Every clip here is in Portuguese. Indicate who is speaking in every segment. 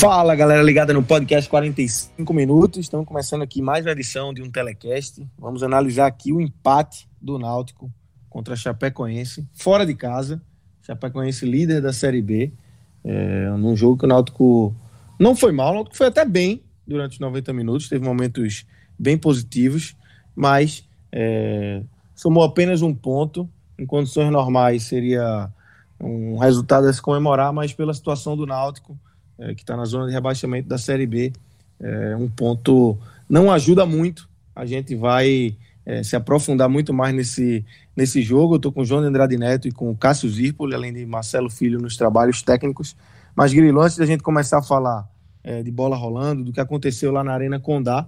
Speaker 1: Fala galera ligada no podcast 45 minutos. Estamos começando aqui mais uma edição de um telecast. Vamos analisar aqui o empate do Náutico contra a Chapecoense, fora de casa. Chapecoense líder da Série B. É, num jogo que o Náutico não foi mal, o Náutico foi até bem durante os 90 minutos, teve momentos bem positivos, mas é, somou apenas um ponto. Em condições normais seria um resultado a se comemorar, mas pela situação do Náutico é, que está na zona de rebaixamento da Série B. É, um ponto não ajuda muito. A gente vai é, se aprofundar muito mais nesse, nesse jogo. Eu estou com o João Andrade Neto e com o Cássio Zirpoli, além de Marcelo Filho nos trabalhos técnicos. Mas, Grilo, antes da gente começar a falar é, de bola rolando, do que aconteceu lá na Arena Condá,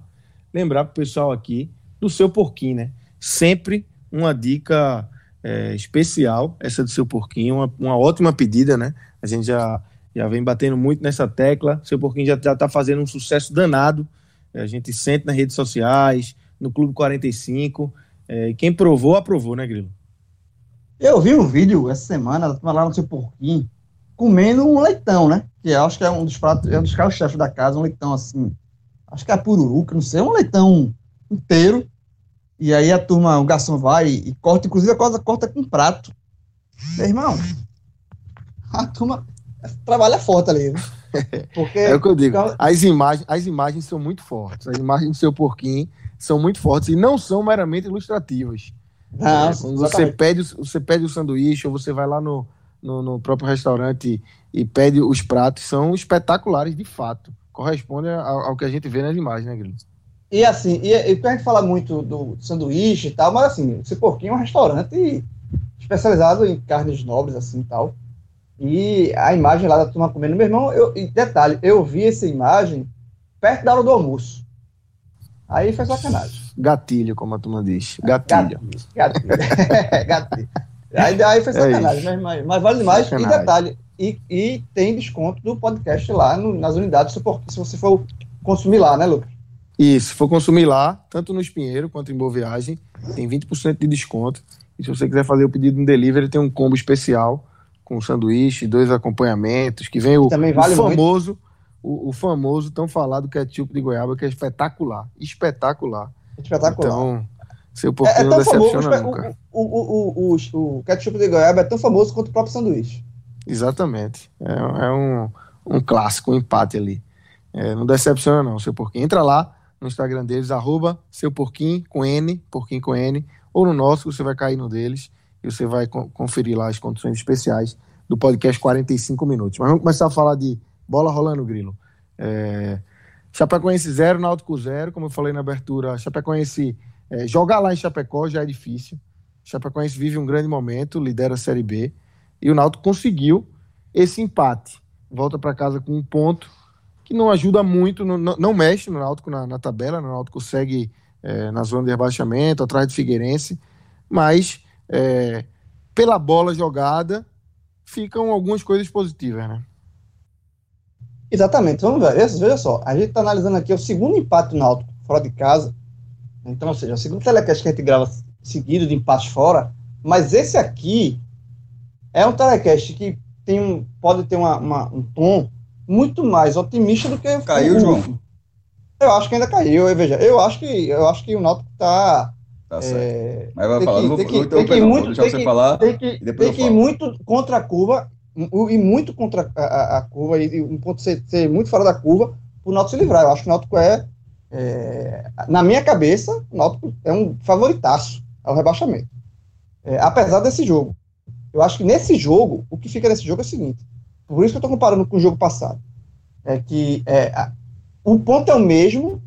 Speaker 1: lembrar para o pessoal aqui do seu porquinho, né? Sempre uma dica é, especial, essa do seu porquinho, uma, uma ótima pedida, né? A gente já já vem batendo muito nessa tecla. Seu Porquinho já está fazendo um sucesso danado. A gente sente nas redes sociais, no Clube 45. É, quem provou, aprovou, né, Grilo?
Speaker 2: Eu vi um vídeo essa semana, lá no seu Porquinho, comendo um leitão, né? Que acho que é um dos pratos, é um dos carros-chefes da casa, um leitão assim. Acho que é pururuca, não sei, um leitão inteiro. E aí a turma, o garçom vai e, e corta, inclusive a coisa corta com prato. Meu irmão, a turma trabalha forte ali.
Speaker 1: Porque é o que eu digo. As imagens, as imagens são muito fortes. As imagens do seu porquinho são muito fortes e não são meramente ilustrativas. É, quando você pede, você pede o sanduíche ou você vai lá no, no, no, próprio restaurante e pede os pratos, são espetaculares de fato. Corresponde ao, ao que a gente vê nas imagens, né, Guilherme?
Speaker 2: E assim, e, e a gente fala muito do sanduíche e tal, mas assim, o seu porquinho é um restaurante especializado em carnes nobres, assim e tal. E a imagem lá da turma comendo. Meu irmão, eu, detalhe, eu vi essa imagem perto da hora do almoço. Aí foi sacanagem.
Speaker 1: Gatilho, como a turma diz. Gatilho.
Speaker 2: Gatilho. Gatilho. gatilho. Aí, aí foi é sacanagem, é mas, mas, vale demais. Sacanagem. E detalhe, e, e, tem desconto do podcast lá no, nas unidades, se você for consumir lá, né, Lucas?
Speaker 1: Isso, se for consumir lá, tanto no Espinheiro quanto em Boa Viagem, tem 20% de desconto. E se você quiser fazer o pedido no delivery, tem um combo especial com sanduíche, dois acompanhamentos, que vem o, vale o famoso, o, o, famoso tão falado ketchup de goiaba, que é espetacular. Espetacular.
Speaker 2: Espetacular.
Speaker 1: Então, seu porquinho é, é não decepciona famoso, nunca.
Speaker 2: O, o, o, o, ketchup de goiaba é tão famoso quanto o próprio sanduíche.
Speaker 1: Exatamente. É, é um, um clássico, um empate ali. É, não decepciona não, seu porquinho. Entra lá no Instagram deles, arroba seu porquinho com N, porquinho com N, ou no nosso, você vai cair no deles e você vai conferir lá as condições especiais do podcast 45 minutos. Mas vamos começar a falar de bola rolando, Grilo. É... Chapecoense 0, Náutico 0, como eu falei na abertura, Chapecoense é, jogar lá em Chapecó já é difícil. Chapecoense vive um grande momento, lidera a Série B, e o Náutico conseguiu esse empate. Volta para casa com um ponto, que não ajuda muito, não, não mexe no Náutico na, na tabela, o Náutico segue é, na zona de rebaixamento, atrás de Figueirense, mas é, pela bola jogada, ficam algumas coisas positivas, né?
Speaker 2: Exatamente. Vamos ver. Veja só, a gente está analisando aqui o segundo empate do Náutico fora de casa. Então, ou seja, o segundo telecast que a gente grava seguido de empates fora. Mas esse aqui é um telecast que tem um, pode ter uma, uma, um tom muito mais otimista do que
Speaker 1: caiu, o João.
Speaker 2: Eu acho que ainda caiu. Eu, veja, eu acho que eu acho que o Náutico está
Speaker 1: Tá. É, Mas vai falar, que, não vou, tem que, muito, deixar você falar.
Speaker 2: Tem que, tem que ir muito contra a curva, e muito contra a, a, a curva, e um ponto ser, ser, muito fora da curva, para o Náutico se livrar. Eu acho que o Náutico é, é, na minha cabeça, o Náutico é um favoritaço ao rebaixamento. É, apesar desse jogo. Eu acho que nesse jogo, o que fica nesse jogo é o seguinte, por isso que eu estou comparando com o jogo passado, é que é, a, o ponto é o mesmo,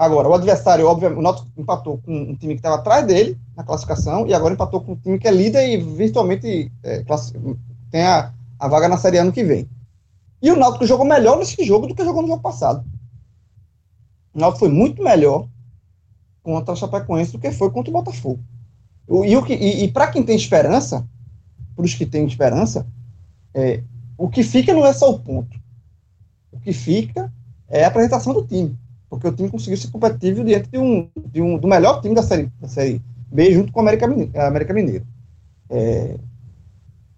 Speaker 2: agora, o adversário, obviamente, o Náutico empatou com um time que estava atrás dele na classificação, e agora empatou com um time que é líder e virtualmente é, tem a, a vaga na Série ano que vem. E o Náutico jogou melhor nesse jogo do que jogou no jogo passado. O Náutico foi muito melhor contra o Chapecoense do que foi contra o Botafogo. E, o que, e, e para quem tem esperança, para os que têm esperança, é, o que fica não é só o ponto. O que fica é a apresentação do time. Porque o time conseguiu ser competitivo diante de um, de um, do melhor time da série, da série B, junto com o América. América Mineiro. É,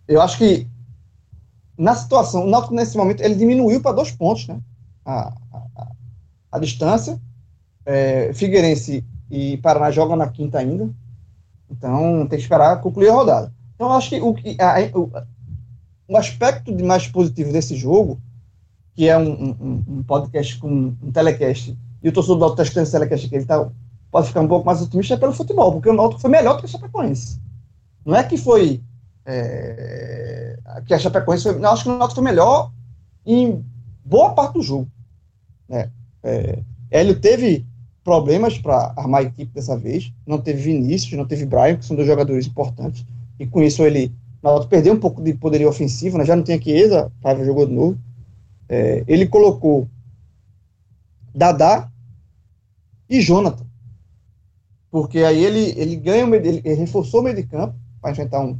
Speaker 2: eu acho que na situação, o Náutico nesse momento ele diminuiu para dois pontos, né? A, a, a distância. É, Figueirense e Paraná jogam na quinta ainda. Então tem que esperar concluir a rodada. Então eu acho que o, a, o, o aspecto de mais positivo desse jogo, que é um, um, um podcast com um telecast, e o torcedor do Náutico está escutando esse telecast aqui, ele tá, pode ficar um pouco mais otimista é pelo futebol, porque o Náutico foi melhor que o Chapecoense. Não é que foi é, que a Chapecoense foi, acho que o Náutico foi melhor em boa parte do jogo. Né? É, Hélio teve problemas para armar a equipe dessa vez, não teve Vinícius, não teve Brian, que são dois jogadores importantes, e com isso ele Náutico perdeu um pouco de poderio ofensivo, né? já não tinha Chiesa, Paiva jogou de novo. É, ele colocou Dadá e Jonathan, porque aí ele, ele ganha, ele, ele reforçou o meio de campo para enfrentar um,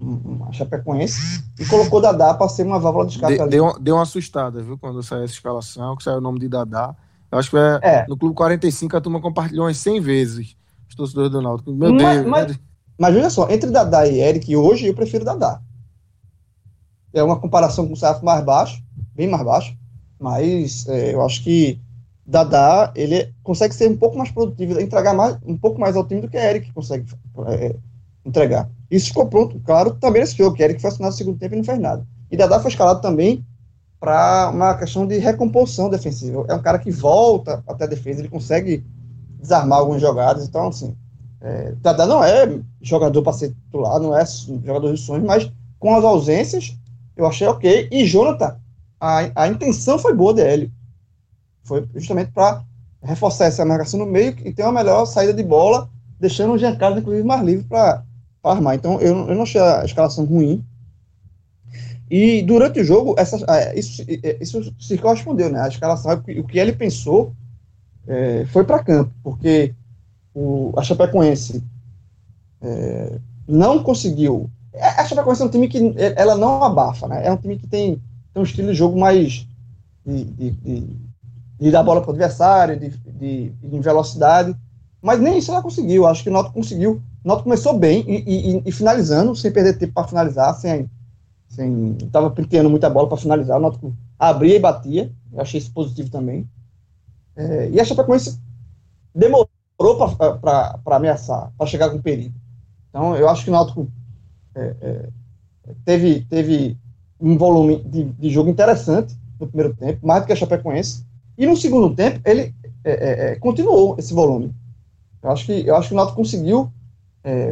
Speaker 2: uma Chapecoense e colocou Dadá para ser uma válvula de escape.
Speaker 1: De, deu, deu uma assustada, viu, quando saiu essa escalação, que saiu o nome de Dadá. Eu acho que é, é. no Clube 45 a turma compartilhou umas 100 vezes os torcedores do Náutico. Meu
Speaker 2: mas,
Speaker 1: Deus.
Speaker 2: Mas, mas veja só, entre Dadá e Eric, hoje eu prefiro Dadá. É uma comparação com o Safo mais baixo, bem mais baixo, mas é, eu acho que Dadá, ele consegue ser um pouco mais produtivo, entregar mais, um pouco mais ao time do que Eric consegue é, entregar. Isso ficou pronto, claro, também nesse jogo, que Eric foi assinado no segundo tempo e não fez nada. E Dadá foi escalado também para uma questão de recomposição defensiva. É um cara que volta até a defesa, ele consegue desarmar algumas jogadas, então, assim, é, não é jogador para ser titular, não é jogador de sonhos, mas com as ausências, eu achei ok. E Jonathan, a, a intenção foi boa dele. Foi justamente para reforçar essa marcação no meio e ter uma melhor saída de bola, deixando o Giancarlo, inclusive, mais livre para armar. Então, eu, eu não achei a escalação ruim. E durante o jogo, essa, isso, isso se correspondeu, né? A escalação, o que ele pensou é, foi para campo, porque o, a Chapecoense é, não conseguiu. A Chapecoense é um time que ela não abafa, né? É um time que tem, tem um estilo de jogo mais de, de, de, de dar bola para o adversário, de, de, de, velocidade, mas nem isso ela conseguiu. Acho que o Noto conseguiu. O Noto começou bem e, e, e finalizando, sem perder tempo para finalizar, sem sem tava penteando muita bola para finalizar. O Noto abria e batia. Eu achei isso positivo também. É, e a Chapecoense demorou para ameaçar, para chegar com perigo. Então, eu acho que o Náutico é, é, teve, teve um volume de, de, jogo interessante no primeiro tempo, mais do que a Chapecoense. E no segundo tempo, ele é, continuou esse volume. Eu acho que, eu acho que o Náutico conseguiu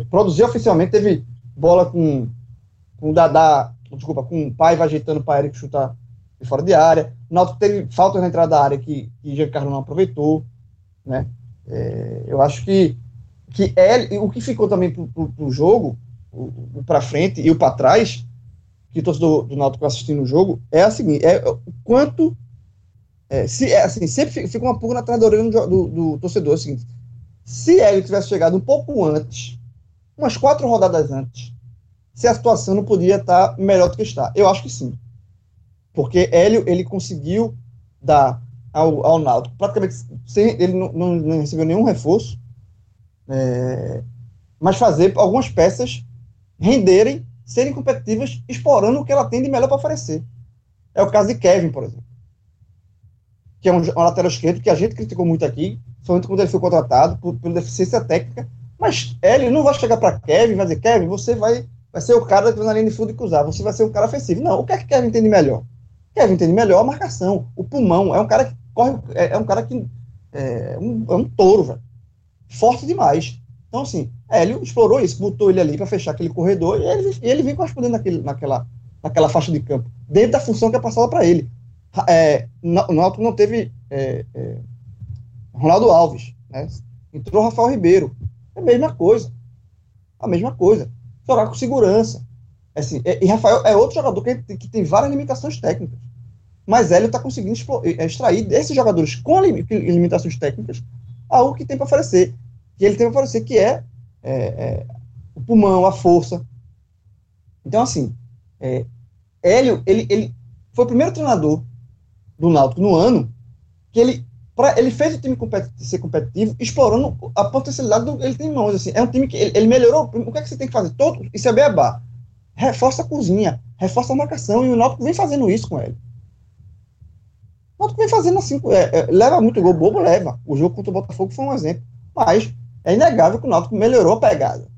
Speaker 2: produzir oficialmente, teve bola com, com o Dadá, desculpa, com o Paiva ajeitando para Eric chutar de fora de área. O Náutico teve faltas na entrada da área que, que Giancarlo não aproveitou, né? É, eu acho que, que é, o que ficou também para o jogo, o, o para frente e o para trás, que o torcedor do Náutico assistindo o jogo, é a seguinte, é o quanto é, se, é, assim, sempre fica uma pulga atrás da orelha do, do, do, torcedor, é o seguinte, se ele tivesse chegado um pouco antes, umas quatro rodadas antes, se a situação não podia estar melhor do que está. Eu acho que sim. Porque Hélio, ele conseguiu dar ao, ao Náutico. Praticamente sem, ele não, não, não recebeu nenhum reforço, é, mas fazer algumas peças renderem, serem competitivas, explorando o que ela tem de melhor para oferecer. É o caso de Kevin, por exemplo, que é um, um lateral esquerdo que a gente criticou muito aqui, somente quando ele foi contratado, por, pela deficiência técnica, mas ele não vai chegar para Kevin e vai dizer, Kevin, você vai, vai ser o cara que vai na linha de fundo e cruzar, você vai ser um cara ofensivo. Não, o que é que Kevin entende melhor? Kevin entende melhor a marcação, o pulmão, é um cara que corre, é, é um cara que é um, é um touro, velho. Forte demais. Então, assim, Hélio explorou isso, botou ele ali para fechar aquele corredor e ele, ele vem correspondendo naquele, naquela, naquela faixa de campo, dentro da função que é passada para ele. É, o Náutico não teve é, é, Ronaldo Alves, né? entrou Rafael Ribeiro, é a mesma coisa, a mesma coisa, jogar com segurança. Assim, e Rafael é outro jogador que, que tem várias limitações técnicas, mas Hélio está conseguindo é, extrair desses jogadores com limitações técnicas algo que tem para oferecer, que ele tem para oferecer, que é, é, é, o pulmão, a força. Então, assim, é, Hélio, ele, ele foi o primeiro treinador do Náutico no ano que ele, pra, ele fez o time ser competitivo, explorando a potencialidade do ele tem em mãos. Assim, é um time que ele, ele, melhorou. O que é que você tem que fazer? Todo, isso é beabá. Reforça a cozinha, reforça a marcação, e o Náutico vem fazendo isso com ele. O Náutico vem fazendo assim, é, é, leva muito gol, bobo leva. O jogo contra o Botafogo foi um exemplo. Mas é inegável que o Náutico melhorou a pegada.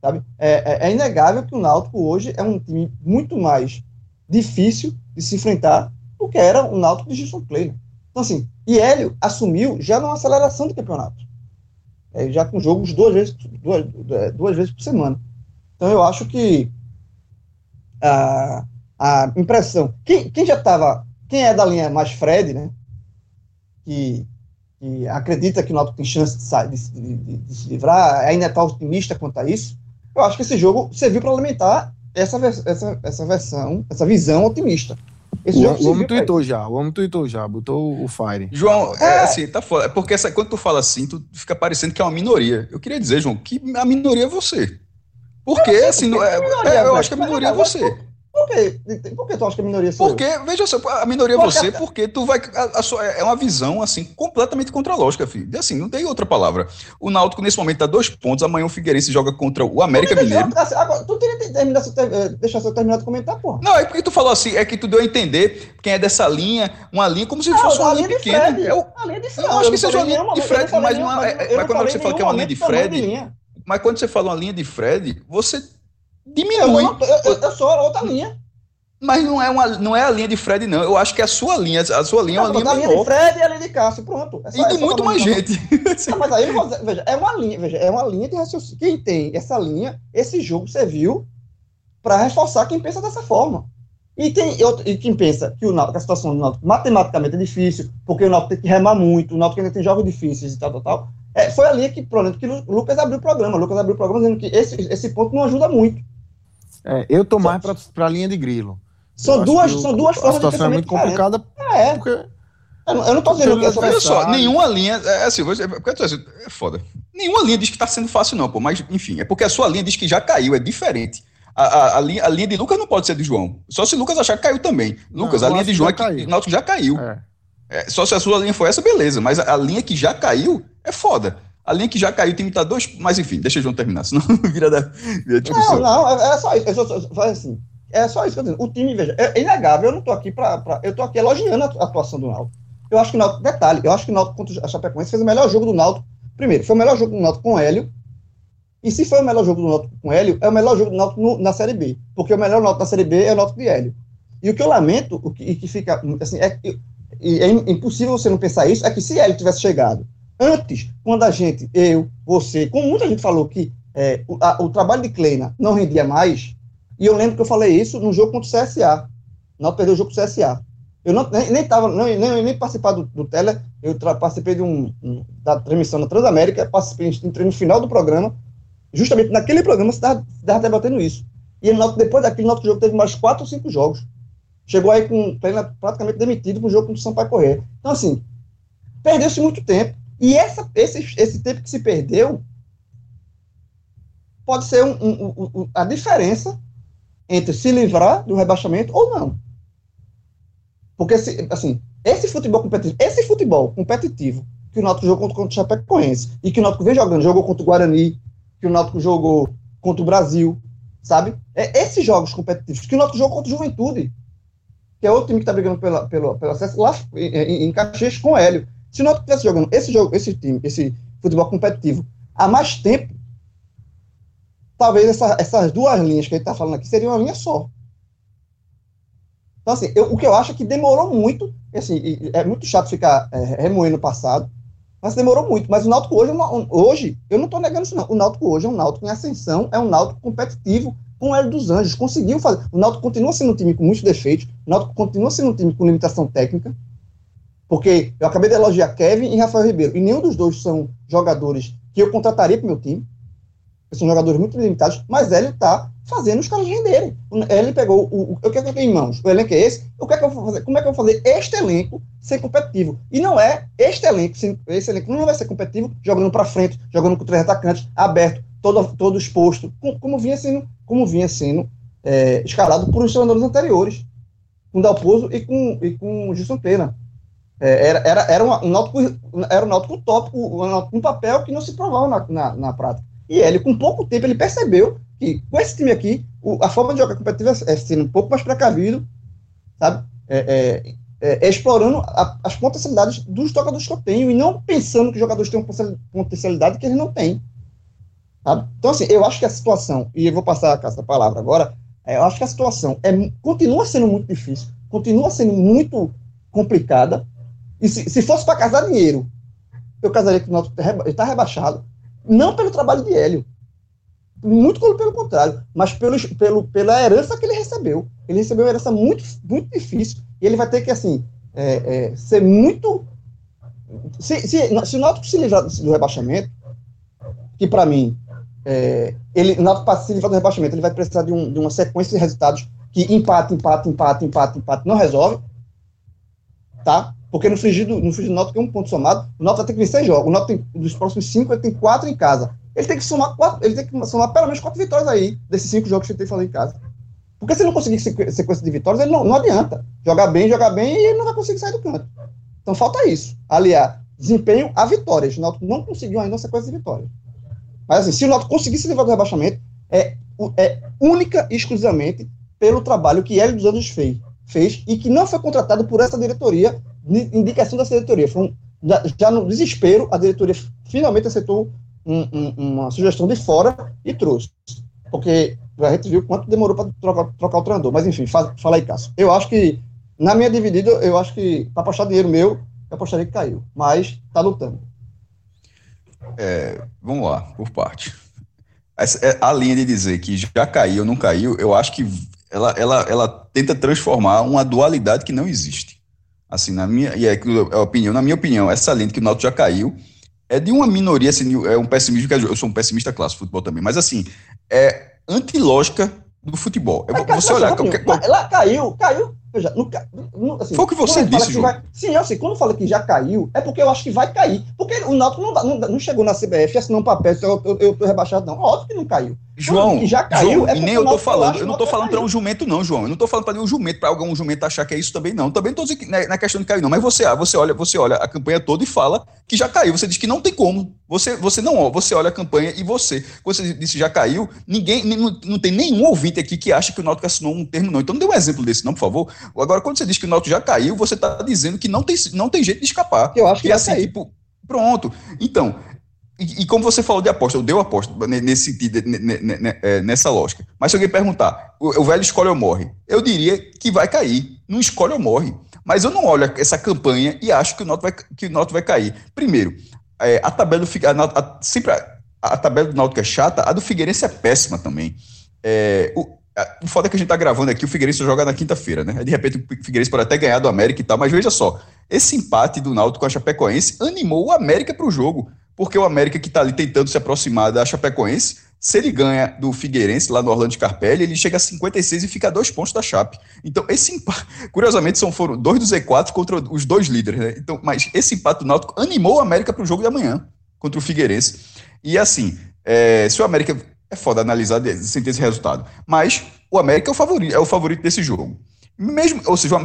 Speaker 2: Sabe? É, é, é inegável que o Náutico hoje é um time muito mais difícil de se enfrentar do que era o Náutico de Gilson Kleiner. Então, assim, e Hélio assumiu já numa aceleração do campeonato. É, já com jogos duas vezes, duas, duas vezes por semana. Então, eu acho que a, a impressão. Quem, quem já estava quem é da linha mais Fred, né? Que, que acredita que o Náutico tem chance de, de, de, de se livrar, ainda está otimista quanto a isso. Eu acho que esse jogo serviu para alimentar essa, essa, essa versão, essa visão otimista.
Speaker 1: Esse o, o homem tweetou já, o homem tweetou já, botou o Fire.
Speaker 3: João, é, é assim, tá foda. É porque essa, quando tu fala assim, tu fica parecendo que é uma minoria. Eu queria dizer, João, que a minoria é você. Porque, assim, é, é, eu acho que a minoria é você.
Speaker 2: Por quê? Por que tu acha que a minoria
Speaker 3: sou Porque, eu? veja só, a minoria é você, porque tu vai. A, a sua, é uma visão, assim, completamente contra a lógica, filho. Assim, não tem outra palavra. O Náutico, nesse momento, tá dois pontos. Amanhã o Figueirense joga contra o América Mineiro.
Speaker 2: Assim, agora, tu teria que terminar, eh, deixar terminar de comentar, porra.
Speaker 3: Não, é porque tu falou assim, é que tu deu a entender quem é dessa linha, uma linha como se não, fosse uma linha pequena.
Speaker 2: Eu, a linha de Fred.
Speaker 3: Não, acho que seja uma linha de Fred, mas, não é, mas quando você fala que é uma linha de Fred. Mas quando você fala uma linha de Fred, você diminui.
Speaker 2: Eu, eu, eu sou outra linha.
Speaker 3: Mas não é, uma, não é a linha de Fred, não. Eu acho que é a sua linha. A sua linha é uma linha. A linha
Speaker 2: de Fred e a linha de Cássio, pronto.
Speaker 3: É e de muito mais gente.
Speaker 2: Não, mas aí, veja, é uma linha, veja, é uma linha de raciocínio. Quem tem essa linha, esse jogo serviu para reforçar quem pensa dessa forma. E, tem, e quem pensa que, o, que a situação do Náutico matematicamente é difícil, porque o Náutico tem que remar muito, o Náutico ainda tem jogos difíceis e tal, tal, tal. É, foi a linha que, por exemplo, que o Lucas abriu o programa. O Lucas abriu o programa dizendo que esse, esse ponto não ajuda muito.
Speaker 1: É, eu tô mais para a linha de grilo.
Speaker 2: São duas, são duas formas
Speaker 1: de pensamento. é muito complicada.
Speaker 2: Ah, é. Porque... Eu não, eu não tô dizendo que é
Speaker 3: Olha só, nenhuma linha. É assim, é foda. Nenhuma linha diz que tá sendo fácil, não, pô. Mas, enfim, é porque a sua linha diz que já caiu, é diferente. A, a, a, linha, a linha de Lucas não pode ser de João. Só se Lucas achar que caiu também. Lucas, não, a linha de João é que Náutico já caiu. É. É, só se a sua linha foi essa, beleza. Mas a, a, linha que já caiu é foda. A linha que já caiu, o time tá dois. Mas enfim, deixa o João terminar, senão vira da,
Speaker 2: vira. Não, não, é, é só isso. É só, só, assim. É só isso que eu tô dizendo. O time, veja, é inegável, eu não tô aqui para. Eu tô aqui elogiando a atuação do Náutico. Eu acho que o Náutico, detalhe, eu acho que o Náutico contra a Chapecoense fez o melhor jogo do Náutico. Primeiro, foi o melhor jogo do Náutico com o Hélio. E se foi o melhor jogo do Náutico com o Hélio, é o melhor jogo do Náutico no, na Série B. Porque o melhor Náutico na Série B é o Náutico de Hélio. E o que eu lamento, o que, e que fica, assim, é, e é impossível você não pensar isso, é que se Hélio tivesse chegado antes, quando a gente, eu, você, como muita gente falou que é, o, a, o trabalho de Kleina não rendia mais, e eu lembro que eu falei isso no jogo contra o CSA. Não perdeu o jogo contra o CSA. Eu não, nem, nem, tava, não, nem, nem participar do, do Tele, eu participei de um, um, da transmissão da Transamérica, participei, entrei no final do programa, justamente naquele programa você estava debatendo isso. E ele, depois daquele nosso jogo teve mais quatro ou cinco jogos. Chegou aí com praticamente demitido para o jogo contra o Sampaio Correr. Então, assim, perdeu-se muito tempo. E essa, esse, esse tempo que se perdeu pode ser um, um, um, a diferença entre se livrar do rebaixamento ou não. Porque, assim, esse futebol competitivo, esse futebol competitivo que o Náutico jogou contra o Chapecoense e que o Náutico vem jogando, jogou contra o Guarani, que o Náutico jogou contra o Brasil, sabe? É esses jogos competitivos que o Náutico jogou contra o Juventude, que é outro time que está brigando pela, pelo, pelo acesso lá em, em Caxias com o Hélio. Se o Náutico estivesse jogando esse jogo, esse time, esse futebol competitivo há mais tempo, talvez essa, essas duas linhas que a gente está falando aqui seriam uma linha só. Então, assim, eu, o que eu acho é que demorou muito, assim, é muito chato ficar é, remoendo o passado, Mas demorou muito. Mas o Náutico hoje, é hoje eu não estou negando isso, não. O Náutico hoje é um Náutico em ascensão, é um Náutico competitivo com o Hélio dos Anjos. Conseguiu fazer. O Náutico continua sendo um time com muitos defeitos, o Náutico continua sendo um time com limitação técnica, porque eu acabei de elogiar Kevin e Rafael Ribeiro, e nenhum dos dois são jogadores que eu contrataria para meu time. São jogadores muito limitados, mas Hélio está fazendo os caras renderem. Ele pegou o, o, o que, é que eu tenho em mãos? O elenco é esse? O que é que eu vou fazer? Como é que eu vou fazer este elenco ser competitivo? E não é este elenco, esse elenco não vai ser competitivo jogando para frente, jogando com três atacantes, aberto, todo, todo exposto, como, como vinha sendo, como vinha sendo é, escalado por os treinadores anteriores, com Dalpozo e com, e com Gilson Pena. É, era, era, era, uma, um náutico, era um náutico tópico, um, um papel que não se provava na, na, na prática. E ele, com pouco tempo, ele percebeu que com esse time aqui, o, a forma de jogar competitiva é sendo um pouco mais precavido, sabe? É, é, é, é explorando a, as potencialidades dos jogadores que eu tenho e não pensando que jogadores têm uma potencialidade que eles não têm. Sabe? Então, assim, eu acho que a situação, e eu vou passar a casa palavra agora, é, eu acho que a situação é, continua sendo muito difícil, continua sendo muito complicada, e se, se fosse para casar dinheiro, eu casaria com o Náutico está rebaixado, não pelo trabalho de Hélio, muito pelo contrário, mas pelo, pelo, pela herança que ele recebeu. Ele recebeu uma herança muito, muito difícil, e ele vai ter que, assim, é, é, ser muito... Se, se, se o Náutico se livrar do rebaixamento, que para mim, é, ele, o Náutico para se livrar do rebaixamento, ele vai precisar de, um, de uma sequência de resultados que empate, empate, empate, empate, empate, não resolve, tá? Porque no frigido, no frigido do Náutico tem um ponto somado, o Náutico vai ter que vencer jogos. O Náutico tem, dos próximos cinco, ele tem quatro em casa. Ele tem que somar quatro, ele tem que somar pelo menos quatro vitórias aí, desses cinco jogos que ele tem fazer em casa. Porque se ele não conseguir sequência de vitórias, ele não, não adianta. Jogar bem, jogar bem, e ele não vai conseguir sair do canto. Então falta isso. Aliar desempenho a vitórias. O Náutico não conseguiu ainda uma sequência de vitórias. Mas assim, se o Náutico conseguir se livrar do rebaixamento, é, é única e exclusivamente pelo trabalho que Hélio dos Anjos fez, fez e que não foi contratado por essa diretoria indicação dessa diretoria. Foi um, já, no desespero, a diretoria finalmente aceitou um, um, uma sugestão de fora e trouxe. Porque a gente viu quanto demorou para trocar, trocar, o treinador. Mas enfim, faz, fala aí, Cássio. Eu acho que, na minha dividida, eu acho que para apostar dinheiro meu, eu apostaria que caiu. Mas está lutando.
Speaker 3: É, vamos lá, por parte. É, a linha de dizer que já caiu ou não caiu, eu acho que ela, ela, ela tenta transformar uma dualidade que não existe. Assim, na minha, e é, é a opinião, na minha opinião, essa lente que o Náutico já caiu é de uma minoria, assim, é um pessimismo, eu sou um pessimista clássico futebol também, mas assim, é antilógica do futebol. Eu, você olhar qualquer,
Speaker 2: Ela caiu, caiu Veja, no,
Speaker 3: no, assim, Foi o que você disse,
Speaker 2: que vai, Sim, eu sei. Quando fala que já caiu, é porque eu acho que vai cair. Porque o Náutico não, não, não chegou na CBF assinou um papel, eu, eu, eu tô rebaixado, não. Óbvio que não caiu.
Speaker 3: João, já caiu, João, é e nem eu tô falando, eu não tô falando para um jumento, não, João. Eu não tô falando para nenhum jumento, para algum jumento achar que é isso também, não. Também não tô dizendo que não é, é questão de cair, não. Mas você, ah, você olha, você olha a campanha toda e fala que já caiu. Você diz que não tem como. Você, você não, você olha a campanha e você, quando você disse já caiu, ninguém, não, não tem nenhum ouvinte aqui que acha que o Náutico assinou um termo, não. Então não dê um exemplo desse, não, por favor. Agora, quando você diz que o Náutico já caiu, você está dizendo que não tem, não tem jeito de escapar.
Speaker 2: Eu acho que,
Speaker 3: é assim, tipo, pronto. Então, e, como você falou de aposta, eu dei aposta nesse sentido, é, nessa lógica. Mas se alguém perguntar, o, o, velho escolhe ou morre, eu diria que vai cair. Não escolhe ou morre. Mas eu não olho essa campanha e acho que o Náutico vai, que o vai cair. Primeiro, é, a tabela do a, a, sempre a, a, tabela do Náutico é chata, a do Figueirense é péssima também. É, o, o foda é que a gente tá gravando aqui, o Figueirense joga na quinta-feira, né? De repente o Figueirense pode até ganhar do América e tal, mas veja só, esse empate do Náutico com a Chapecoense animou o América para o jogo porque o América que está ali tentando se aproximar da Chapecoense, se ele ganha do Figueirense lá no Orlando Scarpelli, ele chega a 56 e fica a dois pontos da Chape. Então, esse empate, curiosamente, são, foram dois do Z4 contra os dois líderes, né? Então, mas esse empate do Náutico animou o América para o jogo de amanhã contra o Figueirense. E assim, é, se o América é foda analisar sem ter esse resultado, mas o América é o favorito, é o favorito desse jogo. Mesmo, ou seja,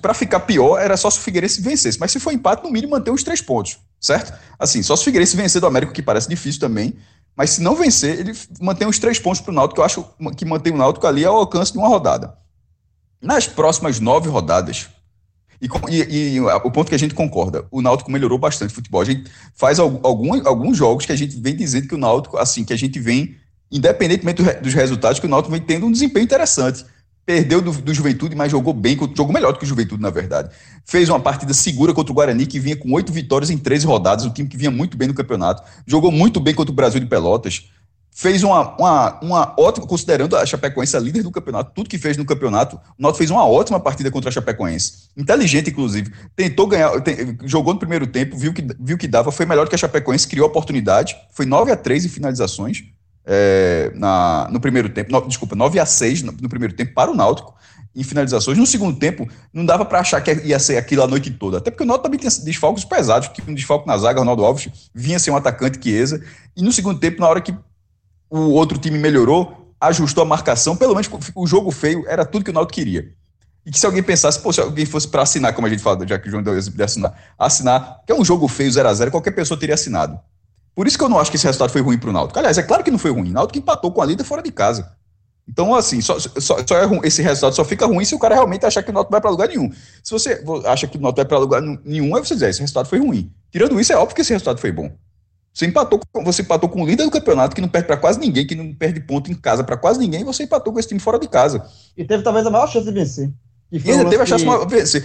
Speaker 3: para ficar pior, era só se o Figueirense vencesse. Mas se for empate, no mínimo manter os três pontos, certo? Assim, só se o Figueirense vencer do América, que parece difícil também. Mas se não vencer, ele mantém os três pontos para o Náutico, que eu acho que mantém o Náutico ali ao alcance de uma rodada. Nas próximas nove rodadas, e, e, e, o ponto que a gente concorda, o Náutico melhorou bastante o futebol. A gente faz algum, alguns jogos que a gente vem dizendo que o Náutico, assim, que a gente vem, independentemente dos resultados, que o Náutico vem tendo um desempenho interessante. Perdeu do, do Juventude, mas jogou bem, jogou melhor do que o Juventude, na verdade. Fez uma partida segura contra o Guarani, que vinha com oito vitórias em 13 rodadas, um time que vinha muito bem no campeonato. Jogou muito bem contra o Brasil de Pelotas. Fez uma, uma, uma ótima, considerando a Chapecoense a líder do campeonato, tudo que fez no campeonato, o Náutico fez uma ótima partida contra a Chapecoense. Inteligente, inclusive. Tentou ganhar, tem, jogou no primeiro tempo, viu que, viu que dava, foi melhor do que a Chapecoense, criou oportunidade. Foi 9 a 3 em finalizações é, na, no primeiro tempo, no, desculpa, 9 a 6 no, no, primeiro tempo para o Náutico em finalizações. No segundo tempo, não dava para achar que ia ser aquilo a noite toda. Até porque o Náutico também tinha desfalques pesados, que um desfalque na zaga, Ronaldo Alves, vinha ser um atacante Chiesa. E no segundo tempo, na hora que o outro time melhorou, ajustou a marcação, pelo menos o jogo feio era tudo que o Náutico queria. E que se alguém pensasse, pô, se alguém fosse para assinar, como a gente fala, já que o João deu exemplo de assinar, assinar, que é um jogo feio 0 a 0 qualquer pessoa teria assinado. Por isso que eu não acho que esse resultado foi ruim para o Náutico. Aliás, é claro que não foi ruim. O Náutico empatou com a líder fora de casa. Então, assim, só, só, só é ruim, esse resultado só fica ruim se o cara realmente achar que o Náutico vai para lugar nenhum. Se você acha que o Náutico vai para lugar nenhum, aí você diz, esse resultado foi ruim. Tirando isso, é óbvio que esse resultado foi bom. Você empatou, você empatou com o líder do campeonato, que não perde para quase ninguém, que não perde ponto em casa para quase ninguém, você empatou com esse time fora de casa.
Speaker 2: E teve talvez a maior chance de vencer.
Speaker 3: E, e ainda teve a chance de vencer.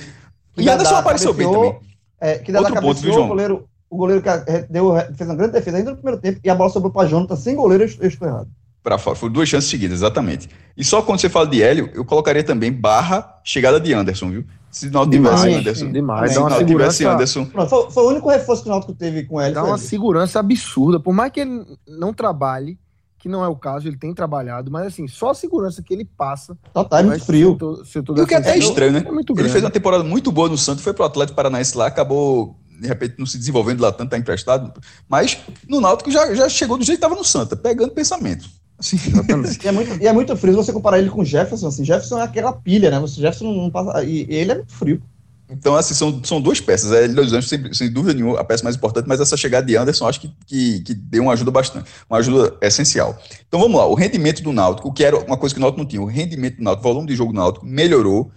Speaker 3: E Anderson apareceu bem também.
Speaker 2: É, que Outro ponto, viu, João? O goleiro, o goleiro que deu, fez uma grande defesa ainda no primeiro tempo e a bola sobrou para Jonathan sem goleiro, eu estou errado.
Speaker 3: Para fora, foram duas chances seguidas, exatamente. E só quando você fala de Hélio, eu colocaria também barra chegada de Anderson, viu? Se não tivesse demais, Anderson.
Speaker 1: Demais,
Speaker 3: se
Speaker 1: não tivesse
Speaker 3: Anderson.
Speaker 2: Pronto, foi, foi, o único reforço que o Náutico teve com Hélio.
Speaker 1: Dá uma segurança absurda. Por mais que ele não trabalhe, que não é o caso, ele tem trabalhado, mas assim, só a segurança que ele passa.
Speaker 2: Total, é muito frio.
Speaker 3: E o que é até estranho, né? É muito ele fez uma temporada muito boa no Santos, foi pro Atlético Paranaense lá, acabou de repente não se desenvolvendo lá tanto, tá emprestado, mas no Náutico já, já chegou do jeito que estava no Santa, pegando pensamento.
Speaker 2: Assim, e, é muito, e é muito frio você comparar ele com o Jefferson, assim, Jefferson é aquela pilha, né? Você Jefferson não passa. E, ele é muito frio.
Speaker 3: Então, assim, são, são duas peças. É, Dois Anjos, sem, sem dúvida nenhuma, a peça mais importante, mas essa chegada de Anderson acho que, que, que deu uma ajuda bastante, uma ajuda essencial. Então vamos lá, o rendimento do Náutico, que era uma coisa que o Náutico não tinha, o rendimento do Náutico, o volume de jogo do Náutico melhorou.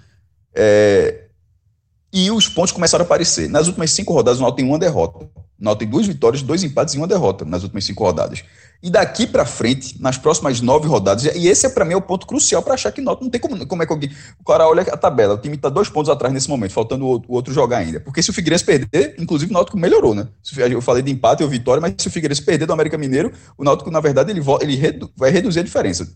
Speaker 3: É, e os pontos começaram a aparecer. Nas últimas cinco rodadas, o Náutico tem uma derrota. O Náutico tem duas vitórias, dois empates e uma derrota nas últimas cinco rodadas. E daqui para frente, nas próximas nove rodadas, e esse é para mim é o ponto crucial para achar que Náutico não tem como, como é que alguém, o cara olha a tabela, o time está dois pontos atrás nesse momento, faltando o, outro jogar ainda. Porque se o Figueirense perder, inclusive o Náutico melhorou, né? Eu falei de empate ou vitória, mas se o Figueirense perder do América Mineiro, o Náutico na verdade ele, ele redu, vai reduzir a diferença.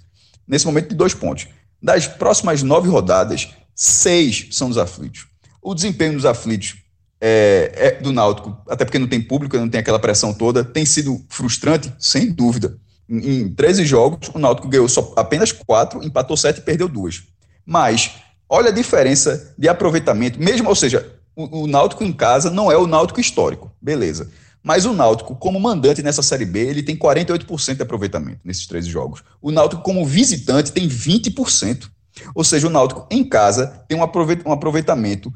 Speaker 3: Nesse momento de dois pontos. Das próximas nove rodadas, seis são dos aflitos. O desempenho dos aflitos é, é, do Náutico, até porque não tem público, não tem aquela pressão toda, tem sido frustrante, sem dúvida. Em, em 13 jogos, o Náutico ganhou só apenas 4, empatou 7 e perdeu 2. Mas, olha a diferença de aproveitamento, mesmo, ou seja, o, o Náutico em casa não é o Náutico histórico, beleza. Mas o Náutico, como mandante nessa Série B, ele tem 48% de aproveitamento nesses 13 jogos. O Náutico, como visitante, tem 20%. Ou seja, o Náutico em casa tem um aproveitamento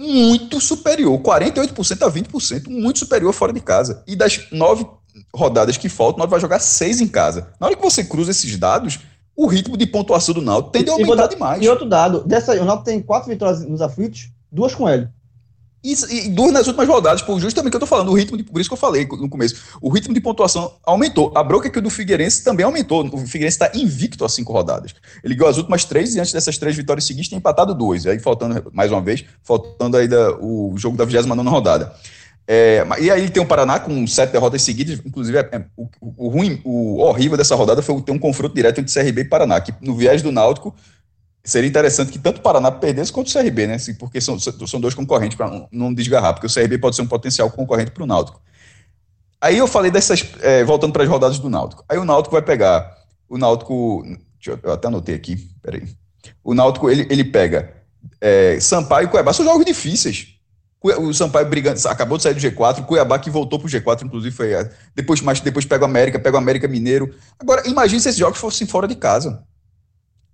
Speaker 3: muito superior, 48% a 20%, muito superior fora de casa. E das nove rodadas que faltam, nós vai jogar seis em casa. Na hora que você cruza esses dados, o ritmo de pontuação do Náutico tende a aumentar demais.
Speaker 2: E outro dado, dessa, o Náutico tem quatro vitórias nos aflitos, duas com ele.
Speaker 3: E, e, duas nas últimas rodadas, por justamente que eu tô falando, o ritmo de, por isso que eu falei no começo, o ritmo de pontuação aumentou. A broca que do Figueirense também aumentou. O Figueirense está invicto a cinco rodadas. Ele ganhou as últimas três e antes dessas três vitórias seguintes tem empatado duas. Aí faltando, mais uma vez, faltando ainda o jogo da 29 rodada. É, e aí tem o Paraná com sete derrotas seguidas, inclusive é, é, o, o, ruim, o horrível dessa rodada foi ter um confronto direto entre CRB e Paraná, que no viés do Náutico seria interessante que tanto o Paraná perdesse quanto o CRB, né? Assim, porque são, são dois concorrentes para não desgarrar, porque o CRB pode ser um potencial concorrente para o Náutico. Aí eu falei dessas. É, voltando para as rodadas do Náutico. Aí o Náutico vai pegar. O Náutico. Eu, eu, até anotei aqui, peraí. O Náutico ele, ele pega é, Sampaio e Cuiabá. São jogos difíceis. O Sampaio brigando, acabou de sair do G4, o Cuiabá que voltou para o G4, inclusive foi. Depois, mais, depois pega o América, pega o América Mineiro. Agora, imagine se esses jogos fossem fora de casa.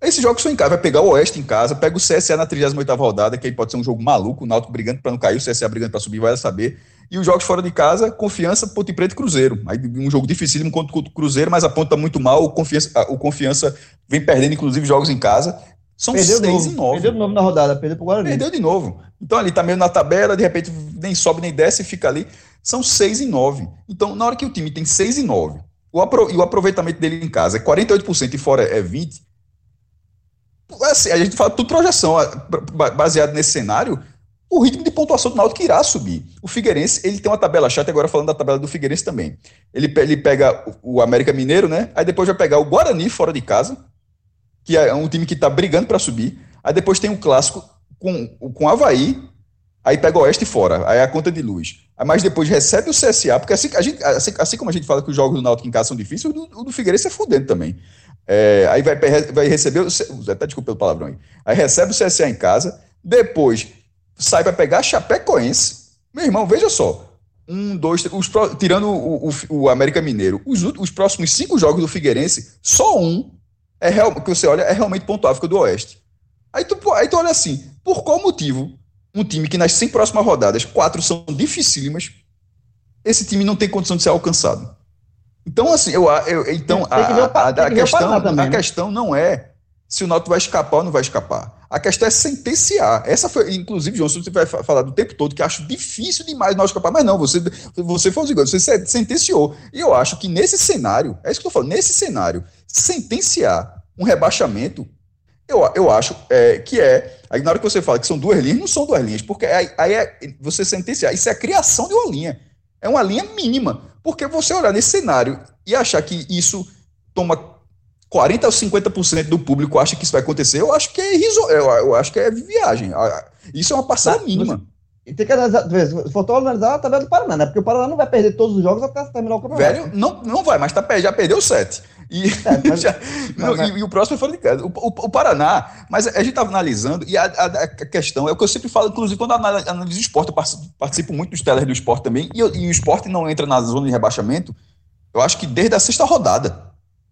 Speaker 3: Esses jogos são em casa, vai pegar o Oeste em casa, pega o CSA na 38ª rodada, que aí pode ser um jogo maluco, o Náutico brigando para não cair, o CSA brigando para subir, vai saber. E os jogos fora de casa, Confiança, Ponte Preta e Cruzeiro. Aí um jogo dificílimo contra o Cruzeiro, mas a ponta tá muito mal, o Confiança, o Confiança vem perdendo, inclusive, jogos em casa. São perdeu seis
Speaker 2: e nove. Perdeu de novo na rodada, perdeu pro Guarani.
Speaker 3: Perdeu de novo. Então ali tá meio na tabela, de repente nem sobe nem desce e fica ali. São seis e nove. Então, na hora que o time tem seis e nove, o e o aproveitamento dele em casa é 48% e fora é 20%, assim, a gente fala tudo projeção, baseado nesse cenário, o ritmo de pontuação do Náutico irá subir. O Figueirense, ele tem uma tabela chata, agora falando da tabela do Figueirense também. Ele, ele pega o América Mineiro, né? Aí depois vai pegar o Guarani fora de casa, que é um time que está brigando para subir. Aí depois tem o um clássico com, com o Havaí, aí pega o Oeste fora, aí é a conta de luz. Aí mais depois recebe o CSA, porque assim, gente, assim, assim como a gente fala que os jogos do Náutico em casa são difíceis, o do, o do Figueirense é fudendo também. É, aí vai, vai receber, o, até desculpa pelo palavrão aí, aí recebe o CSA em casa, depois sai para pegar Chapecoense. Meu irmão, veja só. Um, dois, os, tirando o, o, o América Mineiro, os, os próximos cinco jogos do Figueirense, só um é real, que você olha é realmente pontuável do Oeste. Aí tu, aí tu olha assim, por qual motivo um time que nas 100 próximas rodadas, quatro são dificílimas, esse time não tem condição de ser alcançado? Então, assim, eu, eu então a, a, a, questão, também, a né? questão não é se o Náutico vai escapar ou não vai escapar. A questão é sentenciar. Essa foi, inclusive, João, você vai falar do tempo todo que acho difícil demais nós escapar, mas não, você, você foi o você sentenciou. E eu acho que nesse cenário, é isso que eu falo, nesse cenário, sentenciar um rebaixamento, eu, eu acho é, que é. Aí na hora que você fala que são duas linhas, não são duas linhas, porque aí, aí é você sentenciar. Isso é a criação de uma linha. É uma linha mínima. Porque você olhar nesse cenário e achar que isso toma 40 ou 50% do público acha que isso vai acontecer, eu acho que é riso, eu, eu acho que é viagem. Isso é uma parcela mínima.
Speaker 2: E tem que analisar, faltou analisar a tabela do Paraná, né? Porque o Paraná não vai perder todos os jogos até terminar o campeonato.
Speaker 3: Velho, não, não vai, mas tá, já perdeu sete. E, é, mas, já, mas, não, e, e, o próximo é fora de casa. O, o, o Paraná, mas a gente estava analisando, e a, a, a, questão é o que eu sempre falo, inclusive quando analiso o esporte, eu participo, participo muito dos telas do esporte também, e, e o esporte não entra na zona de rebaixamento, eu acho que desde a sexta rodada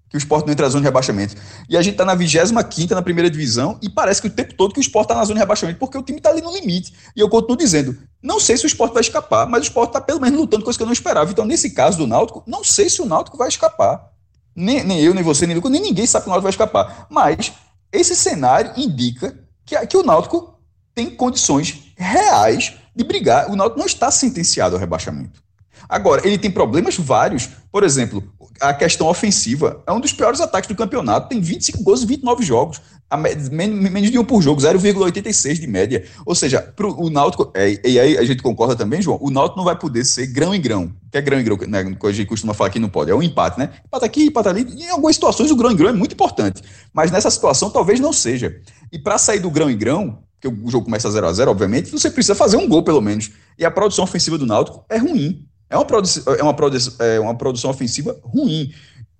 Speaker 3: que o esporte não entra na zona de rebaixamento. E a gente está na 25 na primeira divisão e parece que o tempo todo que o esporte está na zona de rebaixamento, porque o time está ali no limite. E eu continuo dizendo, não sei se o esporte vai escapar, mas o esporte está pelo menos lutando, coisa que eu não esperava. Então, nesse caso do Náutico, não sei se o Náutico vai escapar. Nem, nem eu, nem você, nem, nem ninguém sabe que o Náutico vai escapar. Mas esse cenário indica que, que o Náutico tem condições reais de brigar. O Náutico não está sentenciado ao rebaixamento. Agora, ele tem problemas vários. Por exemplo, a questão ofensiva. É um dos piores ataques do campeonato. Tem 25 gols em 29 jogos. Menos de um por jogo, 0,86 de média. Ou seja, pro, o Náutico. É, e aí a gente concorda também, João? O Náutico não vai poder ser grão em grão. Que é grão em grão, né? Que a gente costuma falar que não pode. É um empate, né? Empate aqui, empate ali. Em algumas situações, o grão em grão é muito importante. Mas nessa situação, talvez não seja. E para sair do grão em grão, que o jogo começa 0 a 0 obviamente, você precisa fazer um gol, pelo menos. E a produção ofensiva do Náutico é ruim. É uma, produ é uma, produ é uma produção ofensiva ruim.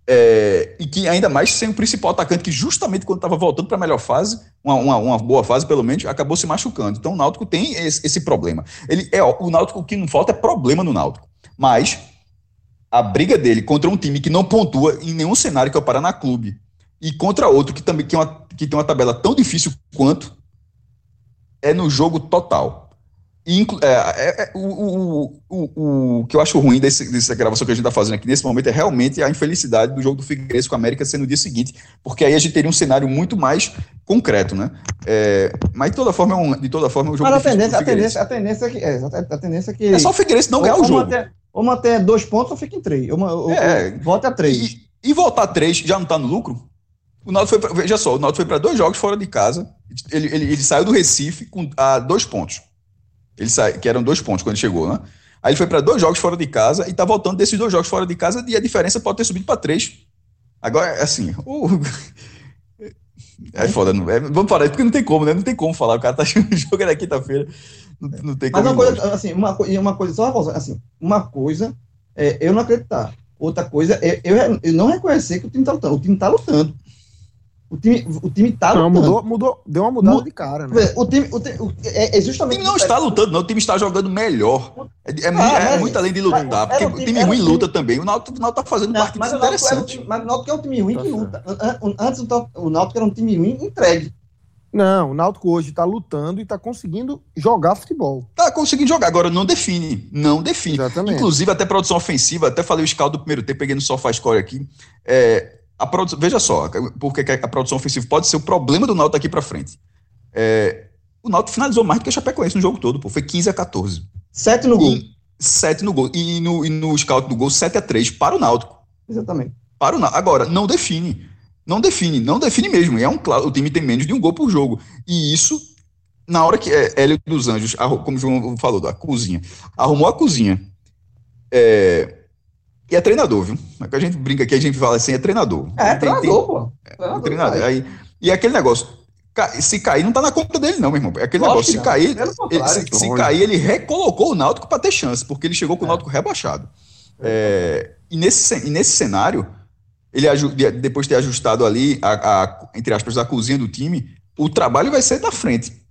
Speaker 3: É, e que ainda mais sem o principal atacante, que justamente quando estava voltando para a melhor fase, uma, uma, uma, boa fase pelo menos, acabou se machucando. Então o Náutico tem esse, esse problema. Ele é O Náutico, o que não falta é problema no Náutico. Mas a briga dele contra um time que não pontua em nenhum cenário, que é o Paraná Clube, e contra outro que também que, é uma, que tem uma tabela tão difícil quanto, é no jogo total. É, é, é, o, o, o, o, que eu acho ruim desse, dessa gravação que a gente está fazendo aqui nesse momento é realmente a infelicidade do jogo do Figueirense com a América sendo no dia seguinte, porque aí a gente teria um cenário muito mais concreto, né? É, mas de toda forma é um, de toda forma, é um jogo
Speaker 2: mas a tendência, a tendência, a tendência é que é, a tendência é que
Speaker 3: é só o Figueirense não ganhar o jogo.
Speaker 2: Manter, ou manter dois pontos ou fica em três. Ou, ou, é, volta a três.
Speaker 3: E, e voltar a três já não está no lucro? O Náutico foi, pra, veja só, o Náutico foi para dois jogos fora de casa. Ele, ele, ele saiu do Recife com a dois pontos. Ele sai, que eram dois pontos quando chegou, né? Aí ele foi para dois jogos fora de casa e tá voltando desses dois jogos fora de casa e a diferença pode ter subido para três. Agora, assim, uh, é foda. Não, é, vamos parar, porque não tem como, né? Não tem como falar. O cara tá jogando na quinta-feira. Não, não, tem
Speaker 2: como. Mas uma coisa, assim, uma, uma coisa, só assim, uma coisa é eu não acreditar. Outra coisa é eu, eu não reconhecer que o time tá lutando. O time tá lutando. O time, o time tá
Speaker 1: não, lutando. Mudou, mudou, deu uma mudada de cara, né?
Speaker 2: O time, o, time, é, é justamente.
Speaker 3: O time não está lutando, não. O time está jogando melhor. É, é, ah, é muito além de lutar. Porque o time, ruim luta também. O Náutico, está fazendo não, partidas mas interessantes.
Speaker 2: Um, mas o Náutico é um time ruim tá que luta. Antes o Náutico era um time ruim entregue.
Speaker 1: Não, o Náutico hoje está lutando e está conseguindo jogar futebol.
Speaker 3: Está conseguindo jogar, agora não define. Não define. Exatamente. Inclusive, até produção ofensiva, até falei o scout do primeiro tempo, peguei no sofá score aqui. É, a veja só, porque a produção ofensiva pode ser o problema do Náutico aqui para frente. É, o Náutico finalizou mais do que a Chapecoense no jogo todo, pô. Foi 15 a 14.
Speaker 2: 7 no gol.
Speaker 3: 7 no gol. E no, e no scout do gol, 7 a 3 para o Náutico.
Speaker 2: Exatamente.
Speaker 3: Para o Náutico. Agora, não define. Não define, não define mesmo. É um claro, o time tem menos de um gol por jogo. E isso, na hora que é, Hélio dos Anjos, como o João falou, da cozinha, arrumou a cozinha. É, e é treinador, viu? É que a gente brinca aqui, a gente fala assim, é treinador.
Speaker 2: É, treinador, tem, pô.
Speaker 3: Treinador, treinador. Aí, e é aquele negócio, se cair, não tá na conta dele, não, meu irmão. É aquele negócio, se cair, ele, se, se, cair, ele recolocou o Náutico para ter chance, porque ele chegou com o é. Náutico rebaixado. É, e, nesse, e nesse cenário, ele depois de ter ajustado ali, a, a, entre aspas, a cozinha do time, o trabalho vai ser na frente.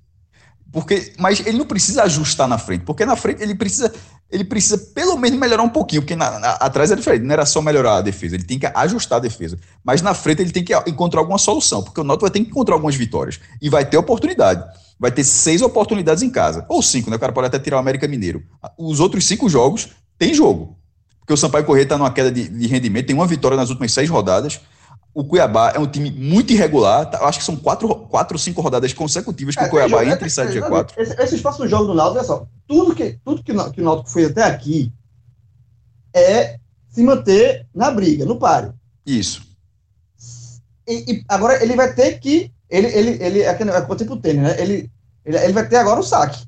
Speaker 3: Porque, mas ele não precisa ajustar na frente, porque na frente ele precisa, ele precisa pelo menos melhorar um pouquinho, porque na, na, atrás é diferente, não era só melhorar a defesa, ele tem que ajustar a defesa. Mas na frente ele tem que encontrar alguma solução, porque o Náutico vai ter que encontrar algumas vitórias e vai ter oportunidade. Vai ter seis oportunidades em casa, ou cinco, né? O cara pode até tirar o América Mineiro. Os outros cinco jogos tem jogo, porque o Sampaio Corrêa está numa queda de, de rendimento, tem uma vitória nas últimas seis rodadas o Cuiabá é um time muito irregular. Tá? Acho que são quatro, quatro cinco rodadas consecutivas que é, o Cuiabá entra e sai de G4.
Speaker 2: Esse, esses próximos jogos do Náutico, olha só, tudo que, tudo que, que o Náutico foi até aqui é se manter na briga, no páreo.
Speaker 3: Isso.
Speaker 2: E, e, agora ele vai ter que. Ele, ele, ele é, é tipo o tênis, né? Ele, ele, ele vai ter agora o saque.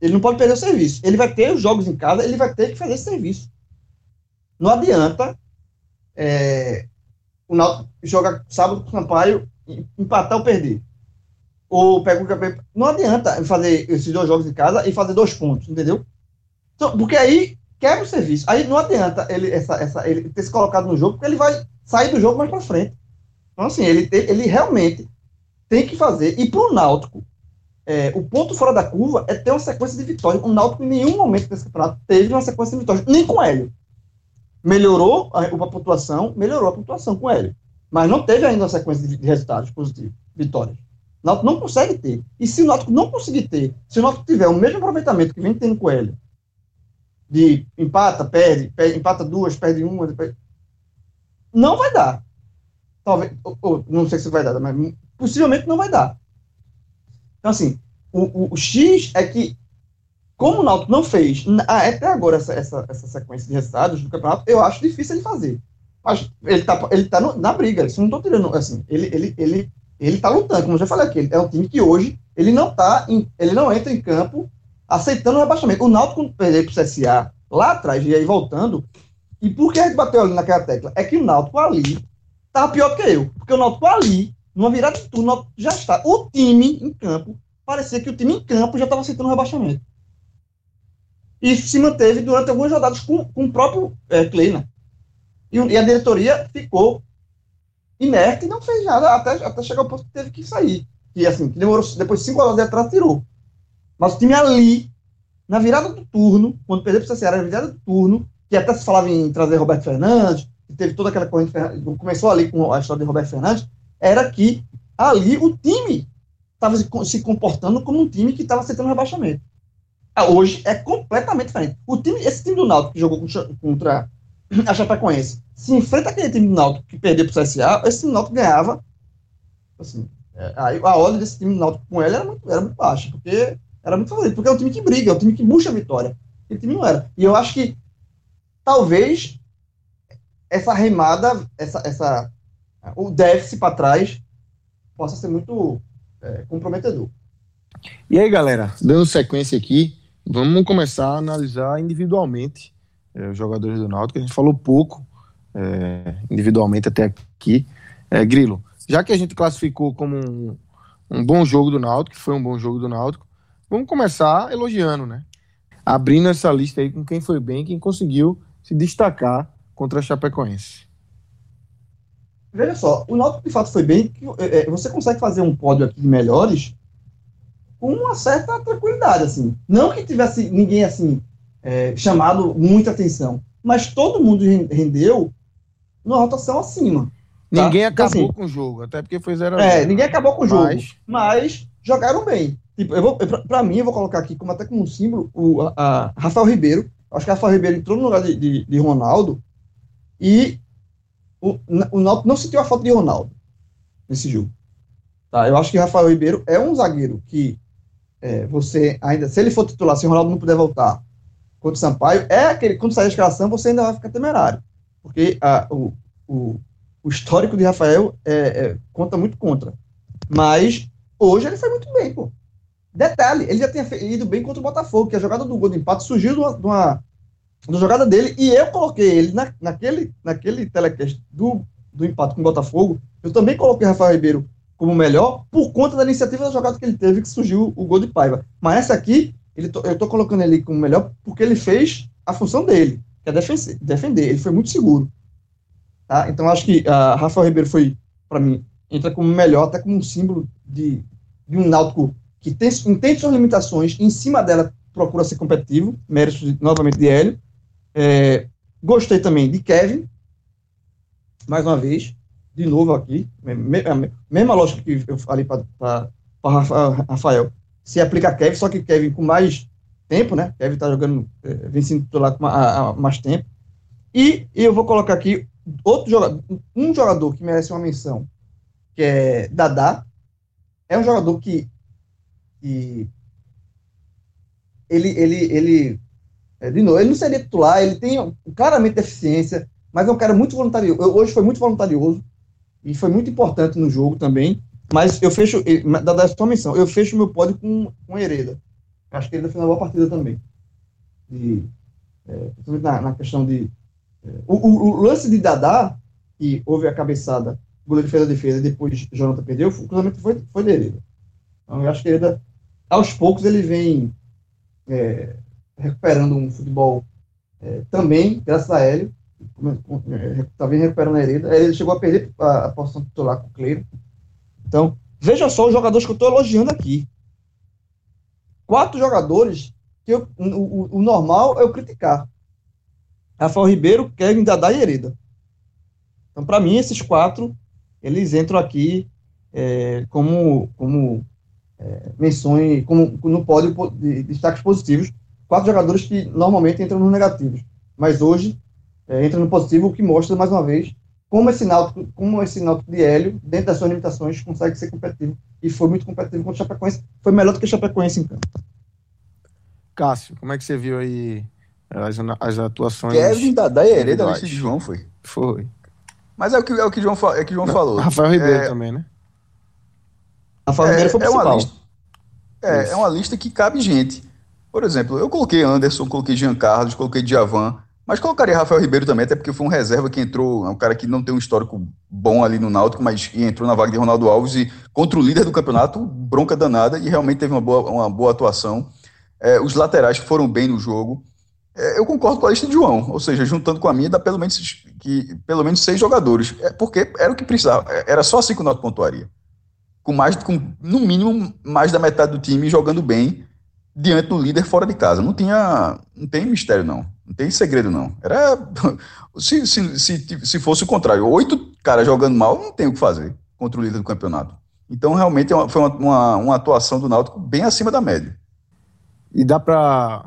Speaker 2: Ele não pode perder o serviço. Ele vai ter os jogos em casa, ele vai ter que fazer esse serviço. Não adianta é, o Náutico joga sábado com o Sampaio, empatar ou perder. Ou pega o campeão. Não adianta fazer esses dois jogos em casa e fazer dois pontos, entendeu? Então, porque aí quebra o serviço. Aí não adianta ele, essa, essa, ele ter se colocado no jogo, porque ele vai sair do jogo mais para frente. Então, assim, ele, ele realmente tem que fazer. E para o Náutico, é, o ponto fora da curva é ter uma sequência de vitórias. O Náutico, em nenhum momento desse campeonato, teve uma sequência de vitórias, nem com Hélio melhorou a, pontuação, melhorou a pontuação com ele. Mas não teve ainda uma sequência de, de resultados positivos, vitórias. O Náutico não consegue ter. E se o Náutico não conseguir ter, se o Náutico tiver o mesmo aproveitamento que vem tendo com ele, de empata, perde, perde empata duas, perde uma, depois, não vai dar. Talvez, ou, ou, não sei se vai dar, mas possivelmente não vai dar. Então, assim, o, o, o X é que como o Náutico não fez ah, até agora essa, essa, essa sequência de resultados do campeonato, eu acho difícil ele fazer. Mas ele tá, ele tá no, na briga, isso não tô tirando, assim, ele, ele, ele, ele tá lutando, como eu já falei aqui, é um time que hoje ele não tá, em, ele não entra em campo aceitando o rebaixamento. O Náutico, perdeu pro CSA lá atrás, e aí voltando, e por que a gente bateu ali naquela tecla? É que o Náutico ali tá pior que eu, porque o Náutico ali, numa virada de turno, já está. O time em campo, parecia que o time em campo já estava aceitando o rebaixamento. E se manteve durante algumas rodadas com, com o próprio é. E, e, a diretoria ficou inerte e não fez nada até, até chegar ao ponto que teve que sair. E assim, demorou, depois de cinco horas de atrás, tirou. Mas o time ali, na virada do turno, quando perdeu para o CCR, na virada do turno, que até se falava em trazer Roberto Fernandes, que teve toda aquela corrente, começou ali com a história de Roberto Fernandes, era que ali o time estava se comportando como um time que estava aceitando rebaixamento. Ah, hoje é completamente diferente. O time, esse time do Náutico que jogou contra a Chapecoense, se enfrenta aquele time do Náutico que perdeu para o CSA, esse time do Náutico ganhava. Assim, é, aí a ordem desse time do Náutico com ele era muito, era muito baixa, porque era muito favorito, porque é um time que briga, é um time que busca a vitória. Aquele time não era. E eu acho que talvez essa remada, essa, essa, o déficit para trás possa ser muito é, comprometedor.
Speaker 1: E aí, galera, dando sequência aqui, Vamos começar a analisar individualmente é, os jogadores do Náutico. A gente falou pouco é, individualmente até aqui. É, Grilo, já que a gente classificou como um, um bom jogo do Náutico, que foi um bom jogo do Náutico, vamos começar elogiando, né? Abrindo essa lista aí com quem foi bem, quem conseguiu se destacar contra a Chapecoense.
Speaker 2: Veja só, o Náutico de fato foi bem. Você consegue fazer um pódio aqui de melhores com uma certa tranquilidade, assim. Não que tivesse ninguém, assim, é, chamado muita atenção, mas todo mundo rendeu numa rotação acima.
Speaker 1: Tá? Ninguém então, acabou assim, com o jogo, até porque foi 0
Speaker 2: É, ninguém acabou com o jogo, mas, mas jogaram bem. Tipo, eu vou, para mim, eu vou colocar aqui como até como um símbolo o a, a Rafael Ribeiro. Acho que o Rafael Ribeiro entrou no lugar de, de, de Ronaldo e o, o Náutico não sentiu a falta de Ronaldo nesse jogo. Tá? Eu acho que Rafael Ribeiro é um zagueiro que é, você ainda, se ele for titular, se o Ronaldo não puder voltar contra o Sampaio, é aquele, quando sair a escalação, você ainda vai ficar temerário. Porque a, o, o, o histórico de Rafael é, é, conta muito contra. Mas hoje ele foi muito bem, pô. Detalhe, ele já tinha ido bem contra o Botafogo, que a jogada do gol de empate surgiu de uma, de uma, de uma jogada dele, e eu coloquei ele na, naquele, naquele telecast do, do empate com o Botafogo, eu também coloquei Rafael Ribeiro como melhor por conta da iniciativa da jogada que ele teve, que surgiu o gol de Paiva. Mas essa aqui, ele eu tô colocando ele como melhor porque ele fez a função dele, que é defender. defender. Ele foi muito seguro. Tá? Então, acho que uh, Rafael Ribeiro foi, para mim, entra como melhor, até como um símbolo de, de um náutico que tem, entende suas limitações, em cima dela procura ser competitivo, mérito novamente de Hélio. É, gostei também de Kevin, mais uma vez, de novo aqui, mesma lógica que eu falei para Rafael, se aplica a Kevin, só que Kevin com mais tempo, né? Kevin está jogando, é, vem sendo titular com mais tempo. E, e eu vou colocar aqui outro jogador, um jogador que merece uma menção, que é Dadá. É um jogador que, que ele, ele, ele, é, de novo, ele não seria titular, ele tem claramente deficiência, mas é um cara muito voluntarioso. Hoje foi muito voluntarioso e foi muito importante no jogo também. Mas eu fecho, da sua menção, eu fecho meu pódio com, com Hereda. Acho que ele fez uma boa partida também. E, é, na, na, questão de. É, o, o, o, lance de Dadá, que houve a cabeçada, o goleiro fez a defesa e depois Jonathan perdeu, o cruzamento foi, foi de Hereda. Então eu acho que Hereda, aos poucos, ele vem é, recuperando um futebol é, também, graças a Hélio. Está vendo recuperando a Hereda. Ele chegou a perder a, a posição titular com o Cleiro. Então, veja só os jogadores que eu estou elogiando aqui quatro jogadores que eu, o, o, o, normal é eu criticar. Rafael Ribeiro, Kevin, Dadá e Hereda. Então, para mim, esses quatro, eles entram aqui é, como, como é, menções, como no pódio de destaques positivos. Quatro jogadores que normalmente entram nos negativos. Mas hoje, é, entra no positivo, o que mostra, mais uma vez, como esse Náutico, como esse Náutico de Hélio, dentro das suas limitações, consegue ser competitivo. E foi muito competitivo contra o Chapecoense. Foi melhor do que o Chapecoense em campo.
Speaker 1: Cássio, como é que você viu aí as, as atuações?
Speaker 3: Kevin Dadá e Hereda, a lista de João foi.
Speaker 1: Foi.
Speaker 3: Mas é o que, é o que João, é que João Não, falou.
Speaker 1: Rafael Ribeiro é, também, né?
Speaker 2: Rafael Ribeiro foi
Speaker 3: é uma lista, é, é uma lista que cabe gente. Por exemplo, eu coloquei Anderson, coloquei Jean Carlos, coloquei Djavan. Mas colocaria Rafael Ribeiro também, até porque foi um reserva que entrou, é um cara que não tem um histórico bom ali no Náutico, mas entrou na vaga de Ronaldo Alves e contra o líder do campeonato, bronca danada, e realmente teve uma boa, uma boa atuação. É, os laterais foram bem no jogo. É, eu concordo com a lista de João, ou seja, juntando com a minha, dá pelo menos, que, pelo menos seis jogadores. É, porque era o que precisava, é, era só assim que o Náutico pontuaria. Com mais, com, no mínimo, mais da metade do time jogando bem diante do líder fora de casa. Não tinha, não tem mistério, não. Não tem segredo, não. Era. Se, se, se, se fosse o contrário, oito caras jogando mal, não tem o que fazer contra o líder do campeonato. Então, realmente, é foi uma, uma, uma atuação do Náutico bem acima da média.
Speaker 1: E dá para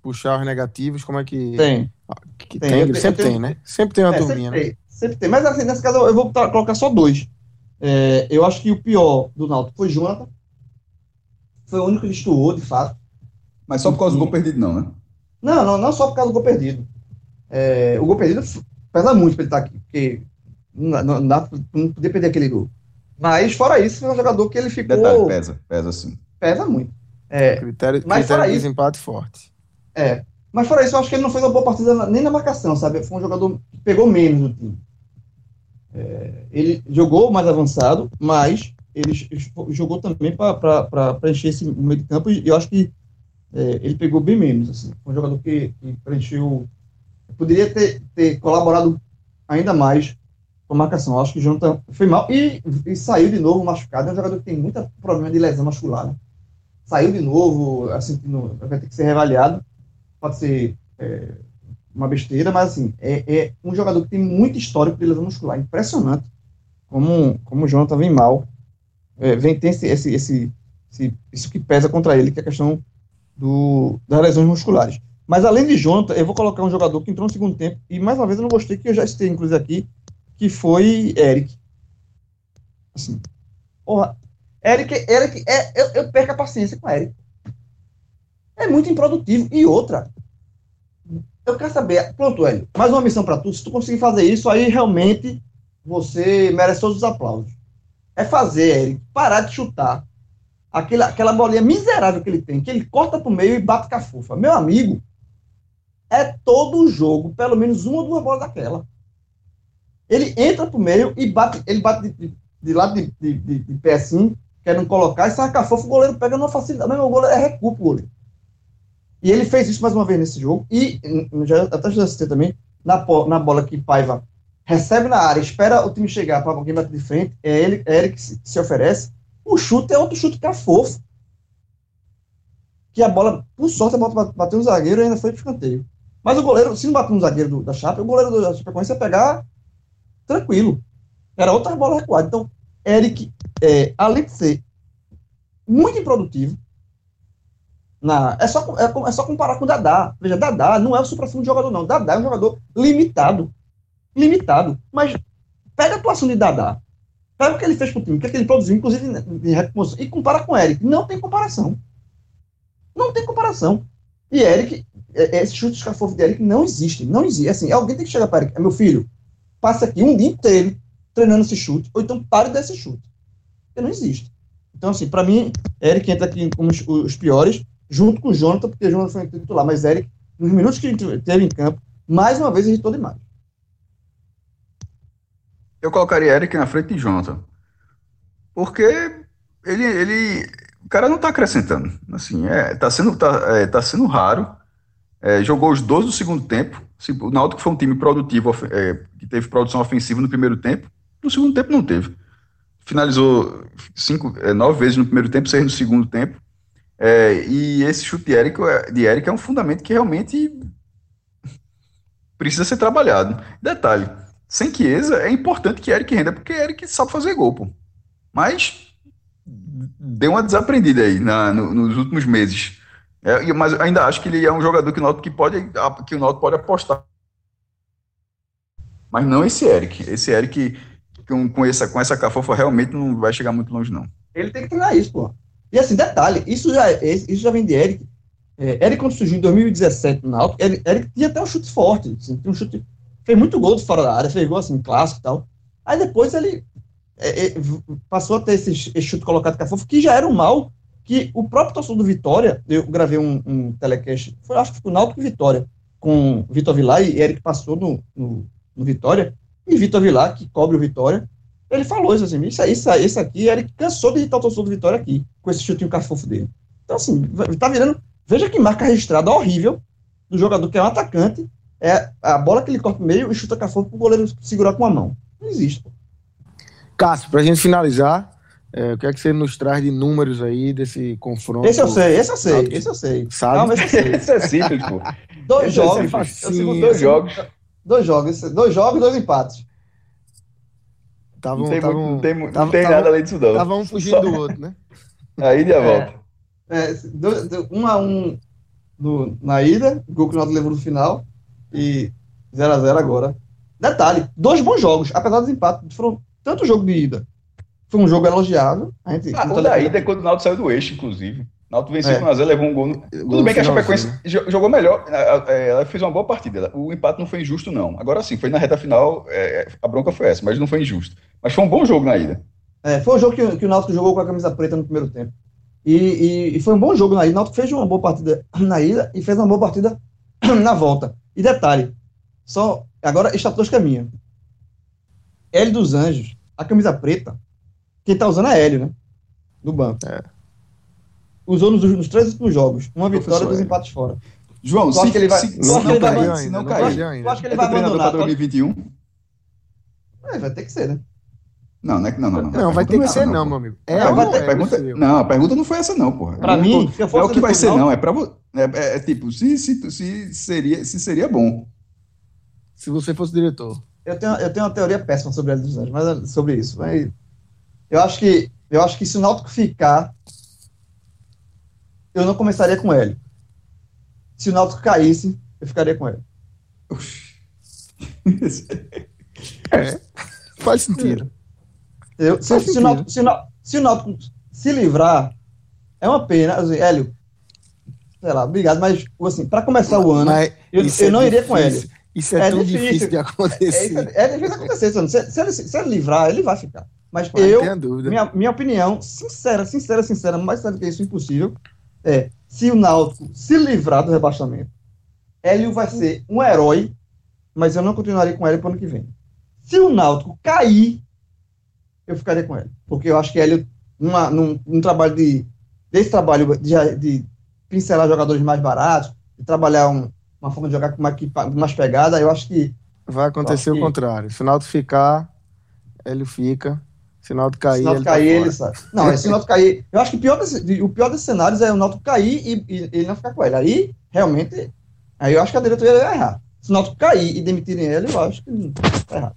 Speaker 1: puxar os negativos? Como é que.
Speaker 2: Tem.
Speaker 1: Que tem, tem. sempre tem, né? Sempre tem uma é, turminha,
Speaker 2: sempre né? Tem, sempre tem. Mas, assim, nesse caso, eu vou colocar só dois. É, eu acho que o pior do Náutico foi Jonathan. Foi o único que destoou, de fato.
Speaker 3: Mas só por causa do gol perdido, não, né?
Speaker 2: Não, não, não só por causa do gol perdido. É, o gol perdido pesa muito para ele estar tá aqui, porque não, não, dá, não podia perder aquele gol. Mas, fora isso, foi um jogador que ele ficou.
Speaker 3: Detalhe, pesa, pesa sim.
Speaker 2: Pesa muito. É,
Speaker 1: critério mas critério de isso, desempate forte.
Speaker 2: É. Mas fora isso, eu acho que ele não fez uma boa partida nem na marcação, sabe? Foi um jogador que pegou menos no time. É, ele jogou mais avançado, mas ele jogou também para preencher esse meio de campo e eu acho que é, ele pegou bem menos. Assim. Um jogador que, que preencheu. Poderia ter, ter colaborado ainda mais com a marcação. Eu acho que o Jonathan foi mal e, e, saiu de novo machucado. É um jogador que tem muito problema de lesão muscular. Né? Saiu de novo, assim, no, vai ter que ser reavaliado. Pode ser é, uma besteira, mas assim, é, é, um jogador que tem muito histórico de lesão muscular. Impressionante como, como o Jonathan vem mal. É, vem, tem esse, esse, esse, esse, isso que pesa contra ele, que é a questão do, das lesões musculares. Mas além de Jonathan, eu vou colocar um jogador que entrou no segundo tempo, e mais uma vez eu não gostei, que eu já citei, inclusive, aqui, que foi Eric. Assim, porra, Eric, Eric é, eu, eu perco a paciência com Eric. É muito improdutivo. E outra, eu quero saber, pronto, Hélio, mais uma missão para tu, se tu conseguir fazer isso, aí realmente você merece todos os aplausos. É fazer, Eric, parar de chutar aquela, aquela bolinha miserável que ele tem, que ele corta pro meio e bate com a fufa. Meu amigo, é todo jogo, pelo menos uma ou duas bolas daquela. Ele entra pro meio e bate, ele bate de, de, lado de, de, de, de pé assim, querendo colocar, e saca a fofa, o goleiro pega numa facilidade. O goleiro é recupero, goleiro. E ele fez isso mais uma vez nesse jogo, e já, até já assisti também, na, na bola que Paiva recebe na área, espera o time chegar para alguém bater de frente, é ele, é ele que se, se oferece. O chute é outro chute é fofo. Que a bola, por sorte, a bola bateu no zagueiro e ainda foi de escanteio. Mas o goleiro, se não bater no zagueiro do, da Chapa, o goleiro da Chapecoense ia pegar tranquilo. Era outra bola recuada. Então, Eric, é, além de ser muito improdutivo, na, é, só, é, é só comparar com o Dadá. Veja, Dadá não é o supra-sumo de jogador, não. Dadá é um jogador limitado. Limitado. Mas pega a atuação de Dadá. Pega o que ele fez pro time, o que ele produziu, inclusive de recomposição, e compara com Eric. Não tem comparação. Não tem comparação. E Eric é, é, esse chute escafofo de Eric não existe. Não existe. Assim, alguém tem que chegar para Eric. É meu filho, passa aqui um dia inteiro treinando esse chute, ou então pare desse chute. Porque não existe. Então, assim, para mim, Eric entra aqui como os, os, piores, junto com o Jonathan, porque o Jonathan foi titular, mas Eric, nos minutos que ele teve em campo, mais uma vez irritou demais.
Speaker 3: Eu colocaria Eric na frente de Jonathan. Porque ele, ele o cara não está acrescentando. Assim, é, tá sendo, tá, é, tá sendo raro é, jogou os 12 do segundo tempo. O Náutico foi um time produtivo, é, que teve produção ofensiva no primeiro tempo. No segundo tempo não teve. Finalizou cinco, é, nove vezes no primeiro tempo, seis no segundo tempo. É, e esse chute de Eric, de Eric é um fundamento que realmente precisa ser trabalhado. Detalhe, sem Chiesa é importante que Eric renda, porque Eric sabe fazer gol, pô. Mas deu uma desaprendida aí na, no, nos últimos meses. É, mas ainda acho que ele é um jogador que o Náutico que pode, que o Náutico pode apostar. Mas não esse Eric. Esse Eric com, com, essa, com essa cafofa realmente não vai chegar muito longe, não.
Speaker 2: Ele tem que treinar isso, pô. E assim, detalhe, isso já, isso já vem de Eric. É, Eric, quando surgiu em 2017 no Náutico, Eric, Eric tinha até um chute forte. Assim, um chute, fez muito gol de fora da área, fez gol assim, clássico e tal. Aí depois ele é, é, passou a ter esse, esse chute colocado cafofo, que já era um mal que o próprio torcedor do Vitória, eu gravei um, um telecast, foi, acho que foi o Náutico Vitória, com Vitor Vilar e Eric passou no, no, no, Vitória, e Vitor Vilar, que cobre o Vitória, ele falou isso assim, isso, isso, isso aqui, Eric cansou de irritar o torcedor do Vitória aqui, com esse chutinho cafofo dele. Então, assim, tá virando, veja que marca registrada horrível do jogador que é um atacante, é a bola que ele corta no meio e chuta cafofo pro goleiro segurar com a mão. Não existe, pô.
Speaker 1: Cássio, pra gente finalizar, é, o que é que você nos traz de números aí desse confronto?
Speaker 2: Esse eu sei, esse eu sei, esse eu sei.
Speaker 1: Sabe? Não,
Speaker 3: esse, esse é simples, pô.
Speaker 2: Dois esse é jogos, é
Speaker 3: facinho, dois jogos.
Speaker 2: Dois jogos, dois jogos, dois empates.
Speaker 3: Tavam, não tem, tavam, muito, não tem, não tavam, tem tavam, nada além disso, não.
Speaker 1: Estavam um fugindo Só... do outro, né?
Speaker 3: A ida e a volta.
Speaker 2: É, é, um a um no, na ida, gol que o Náutico levou no final, e 0 a 0 agora. Detalhe, dois bons jogos, apesar dos empates, foram tanto jogo de ida foi um jogo elogiado. A gente,
Speaker 3: ah, o da ida é quando o Náutico saiu do eixo, inclusive. O Náutico venceu é. com 1x0, levou um gol. No... Tudo bem que a Chapecoense jogou melhor, ela fez uma boa partida. O empate não foi injusto, não. Agora sim, foi na reta final, é, a bronca foi essa, mas não foi injusto. Mas foi um bom jogo na ida.
Speaker 2: É, foi um jogo que, que o Náutico jogou com a camisa preta no primeiro tempo. E, e, e, foi um bom jogo na ida. O Náutico fez uma boa partida na ida e fez uma boa partida na volta. E detalhe, só agora estatística caminha. Hélio dos Anjos, a camisa preta, quem tá usando é Hélio, né? No banco. É. Usou nos, nos três últimos jogos. Uma vitória e dois empates fora.
Speaker 3: João,
Speaker 2: se, que ele vai,
Speaker 3: se, não,
Speaker 2: não,
Speaker 3: cair, se não cair,
Speaker 2: eu acho que ele vai abandonar.
Speaker 3: para 2021?
Speaker 2: É, vai ter que ser, né?
Speaker 3: Não, não é que não, não, não.
Speaker 1: Não, vai ter que é ser, não, meu amigo.
Speaker 3: É, não, a pergunta, não, a pergunta não foi essa, não, porra.
Speaker 2: Pra mim,
Speaker 3: se eu fosse é o que vai ser, não. É, pra, é, é, é, tipo, se, se, se, seria, se seria bom.
Speaker 1: Se você fosse diretor.
Speaker 2: Eu tenho, eu tenho uma teoria péssima sobre a dos Anjos, mas sobre isso. Mas eu acho que eu acho que se o Náutico ficar, eu não começaria com ele. Se o Náutico caísse, eu ficaria com ele.
Speaker 1: é, faz sentido.
Speaker 2: Eu, se, se. O Náutico, se, o se o Náutico se livrar, é uma pena. Assim, Hélio, sei lá, obrigado, mas assim, para começar o ano, eu, eu, não é iria com ele.
Speaker 1: Isso é, é tão difícil, difícil de acontecer.
Speaker 2: É, é, é difícil acontecer. Se, se, ele, se ele livrar, ele vai ficar. Mas eu, minha, minha opinião, sincera, sincera, sincera, mais sério que isso, impossível, é se o Náutico se livrar do rebaixamento, Hélio vai ser um herói, mas eu não continuaria com ele para o ano que vem. Se o Náutico cair, eu ficaria com ele. Porque eu acho que Hélio, numa, num, num trabalho de. Desse trabalho de, de pincelar jogadores mais baratos, de trabalhar um, uma forma de jogar com uma, mais pegada, eu acho que.
Speaker 1: Vai acontecer o que... contrário. Se o Náutico ficar, Hélio fica. Se o Náutico cair,
Speaker 2: se o Náutico cair, ele sai. Não, se o Náutico cair. Eu acho que o pior, desse, o pior desses cenários é o Náutico cair e, e ele não ficar com ele. Aí, realmente, aí eu acho que a diretoria vai errar. Se o Náutico cair e demitirem ele, eu acho que tá errado.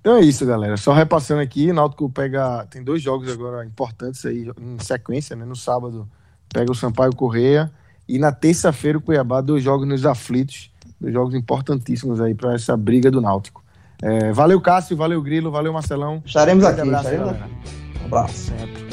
Speaker 1: Então é isso, galera. Só repassando aqui, o Náutico pega. Tem dois jogos agora importantes aí em sequência, né? No sábado pega o Sampaio Correia. E na terça-feira o Cuiabá, dois jogos nos aflitos. Dois jogos importantíssimos aí para essa briga do Náutico. É, valeu, Cássio, valeu, Grilo, valeu, Marcelão.
Speaker 2: Estaremos aqui. Abraço, estaremos aqui. Um abraço. Sempre.